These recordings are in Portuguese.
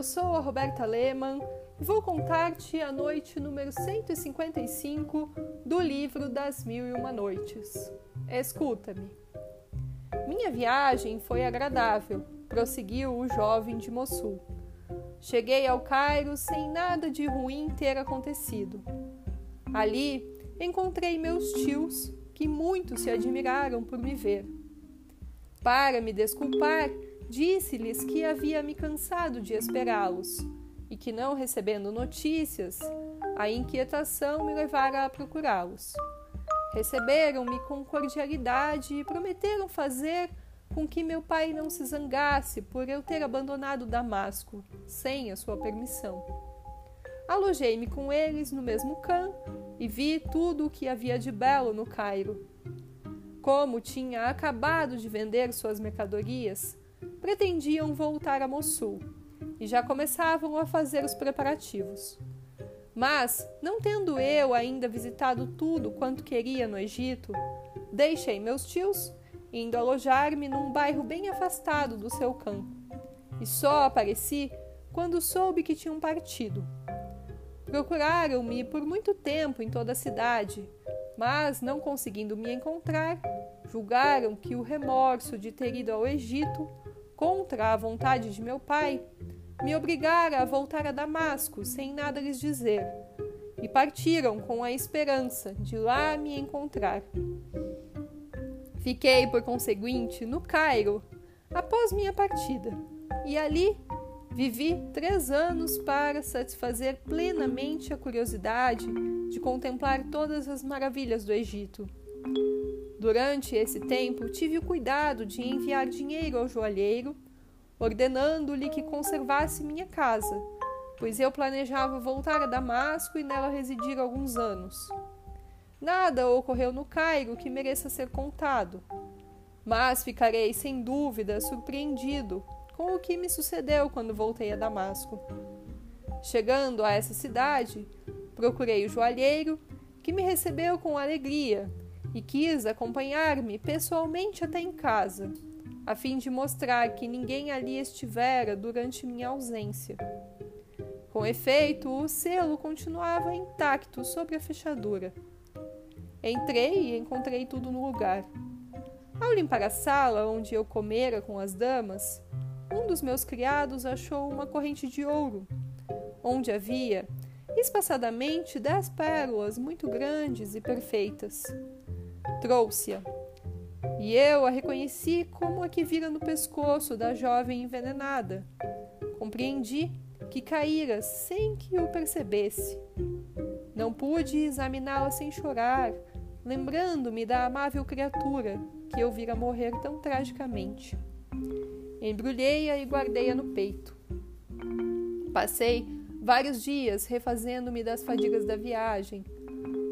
eu sou a Roberta Lehmann e vou contar-te a noite número 155 do livro das Mil e Uma Noites. Escuta-me. Minha viagem foi agradável, prosseguiu o jovem de Mossul. Cheguei ao Cairo sem nada de ruim ter acontecido. Ali encontrei meus tios, que muito se admiraram por me ver. Para me desculpar, Disse-lhes que havia me cansado de esperá-los e que, não recebendo notícias, a inquietação me levara a procurá-los. Receberam-me com cordialidade e prometeram fazer com que meu pai não se zangasse por eu ter abandonado Damasco, sem a sua permissão. Alojei-me com eles no mesmo cã e vi tudo o que havia de belo no Cairo. Como tinha acabado de vender suas mercadorias, pretendiam voltar a Mossul e já começavam a fazer os preparativos. Mas, não tendo eu ainda visitado tudo quanto queria no Egito, deixei meus tios, indo alojar-me num bairro bem afastado do seu campo, e só apareci quando soube que tinham partido. Procuraram-me por muito tempo em toda a cidade, mas, não conseguindo me encontrar, julgaram que o remorso de ter ido ao Egito contra a vontade de meu pai, me obrigara a voltar a Damasco sem nada lhes dizer, e partiram com a esperança de lá me encontrar. Fiquei, por conseguinte, no Cairo após minha partida, e ali vivi três anos para satisfazer plenamente a curiosidade de contemplar todas as maravilhas do Egito. Durante esse tempo, tive o cuidado de enviar dinheiro ao joalheiro, ordenando-lhe que conservasse minha casa, pois eu planejava voltar a Damasco e nela residir alguns anos. Nada ocorreu no Cairo que mereça ser contado, mas ficarei sem dúvida surpreendido com o que me sucedeu quando voltei a Damasco. Chegando a essa cidade, procurei o joalheiro, que me recebeu com alegria e quis acompanhar-me pessoalmente até em casa, a fim de mostrar que ninguém ali estivera durante minha ausência. Com efeito, o selo continuava intacto sobre a fechadura. Entrei e encontrei tudo no lugar. Ao limpar a sala onde eu comera com as damas, um dos meus criados achou uma corrente de ouro, onde havia espaçadamente dez pérolas muito grandes e perfeitas. Trouxe-a. E eu a reconheci como a que vira no pescoço da jovem envenenada. Compreendi que caíra sem que o percebesse. Não pude examiná-la sem chorar, lembrando-me da amável criatura que eu vira morrer tão tragicamente. Embrulhei-a e guardei-a no peito. Passei vários dias refazendo-me das fadigas da viagem,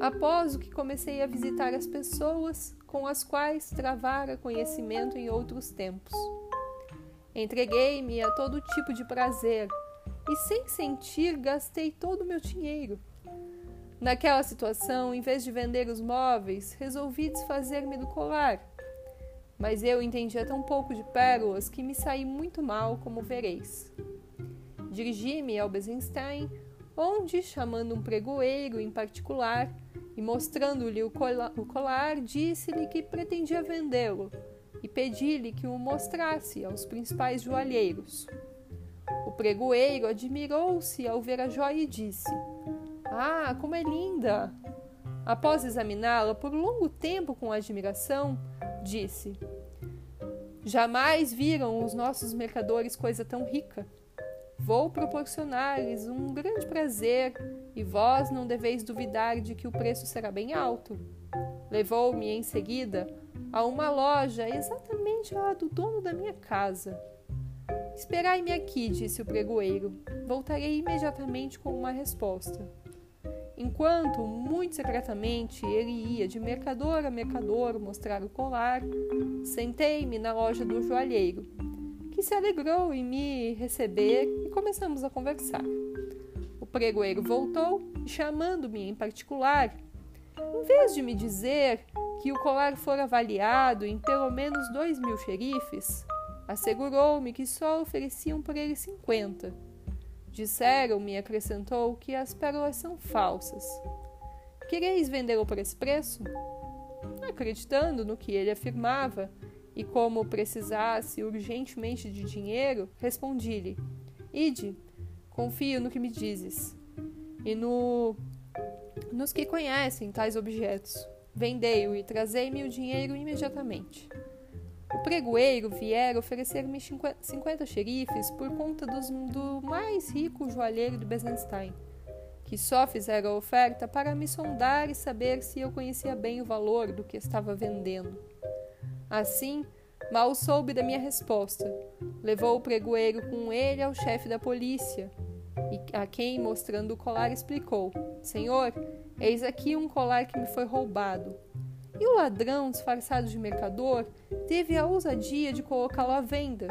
após o que comecei a visitar as pessoas com as quais travara conhecimento em outros tempos. Entreguei-me a todo tipo de prazer e, sem sentir, gastei todo o meu dinheiro. Naquela situação, em vez de vender os móveis, resolvi desfazer-me do colar. Mas eu entendia tão pouco de pérolas que me saí muito mal, como vereis. Dirigi-me ao Besenstein, onde, chamando um pregoeiro em particular, e mostrando-lhe o colar, disse-lhe que pretendia vendê-lo e pedi-lhe que o mostrasse aos principais joalheiros. O pregoeiro admirou-se ao ver a joia e disse: Ah, como é linda! Após examiná-la por longo tempo com admiração, disse: Jamais viram os nossos mercadores coisa tão rica. Vou proporcionar-lhes um grande prazer, e vós não deveis duvidar de que o preço será bem alto. Levou-me em seguida a uma loja exatamente lá do dono da minha casa. Esperai-me aqui, disse o pregoeiro. Voltarei imediatamente com uma resposta. Enquanto, muito secretamente, ele ia de mercador a mercador mostrar o colar, sentei-me na loja do joalheiro que se alegrou em me receber e começamos a conversar. Pregoeiro voltou chamando-me em particular, em vez de me dizer que o colar fora avaliado em pelo menos dois mil xerifes, assegurou-me que só ofereciam por ele cinquenta, Disseram-me, acrescentou, que as pérolas são falsas. Quereis vendê-lo por esse preço? Acreditando no que ele afirmava, e como precisasse urgentemente de dinheiro, respondi-lhe: Ide, confio no que me dizes, e no nos que conhecem tais objetos. Vendei-o e trazei-me o dinheiro imediatamente. O pregoeiro viera oferecer-me cinquenta xerifes por conta dos, do mais rico joalheiro de Besenstein, que só fizera a oferta para me sondar e saber se eu conhecia bem o valor do que estava vendendo. Assim, mal soube da minha resposta. Levou o pregoeiro com ele ao chefe da polícia, e a quem, mostrando o colar, explicou: Senhor, eis aqui um colar que me foi roubado. E o ladrão, disfarçado de mercador, teve a ousadia de colocá-lo à venda.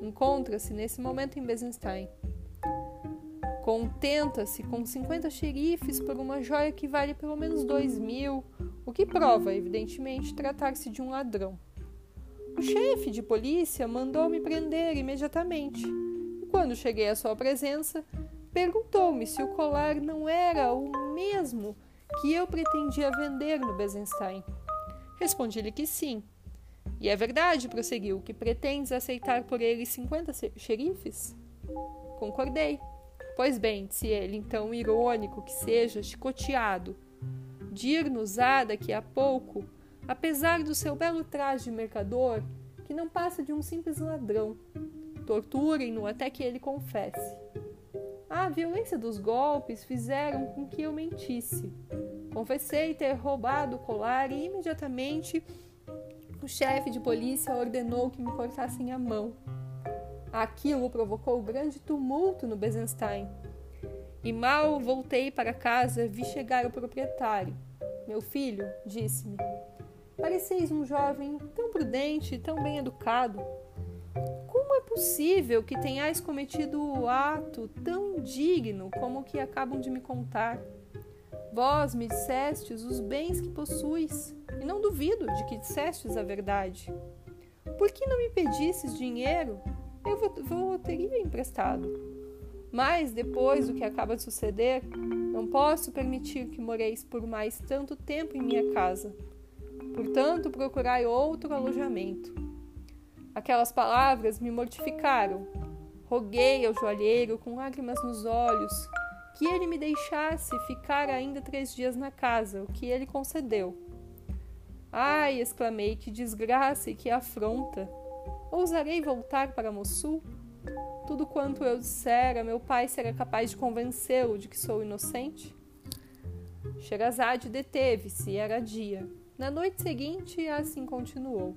Encontra-se nesse momento em Besenstein. Contenta-se com 50 xerifes por uma joia que vale pelo menos dois mil, o que prova, evidentemente, tratar-se de um ladrão. O chefe de polícia mandou-me prender imediatamente. E quando cheguei à sua presença, perguntou-me se o colar não era o mesmo que eu pretendia vender no Besenstein. Respondi-lhe que sim. E é verdade, prosseguiu, que pretendes aceitar por ele cinquenta xerifes? Concordei. Pois bem, disse ele, então irônico que seja, chicoteado. Dir-nos-á daqui a pouco, apesar do seu belo traje de mercador, que não passa de um simples ladrão. Torturem-no até que ele confesse. A violência dos golpes fizeram com que eu mentisse. Confessei ter roubado o colar e imediatamente o chefe de polícia ordenou que me cortassem a mão. Aquilo provocou grande tumulto no Besenstein. E mal voltei para casa, vi chegar o proprietário. Meu filho, disse-me, pareceis um jovem tão prudente tão bem educado. Possível que tenhais cometido o ato tão indigno como o que acabam de me contar? Vós me dissestes os bens que possuis, e não duvido de que dissestes a verdade. Por que não me pedisses dinheiro? Eu vou teria emprestado. Mas, depois do que acaba de suceder, não posso permitir que moreis por mais tanto tempo em minha casa. Portanto, procurai outro alojamento. Aquelas palavras me mortificaram. Roguei ao joalheiro com lágrimas nos olhos que ele me deixasse ficar ainda três dias na casa, o que ele concedeu. Ai, exclamei, que desgraça e que afronta! Ousarei voltar para Mossul? Tudo quanto eu dissera, meu pai será capaz de convencê-lo de que sou inocente? Sherazade deteve-se, era dia. Na noite seguinte, assim continuou.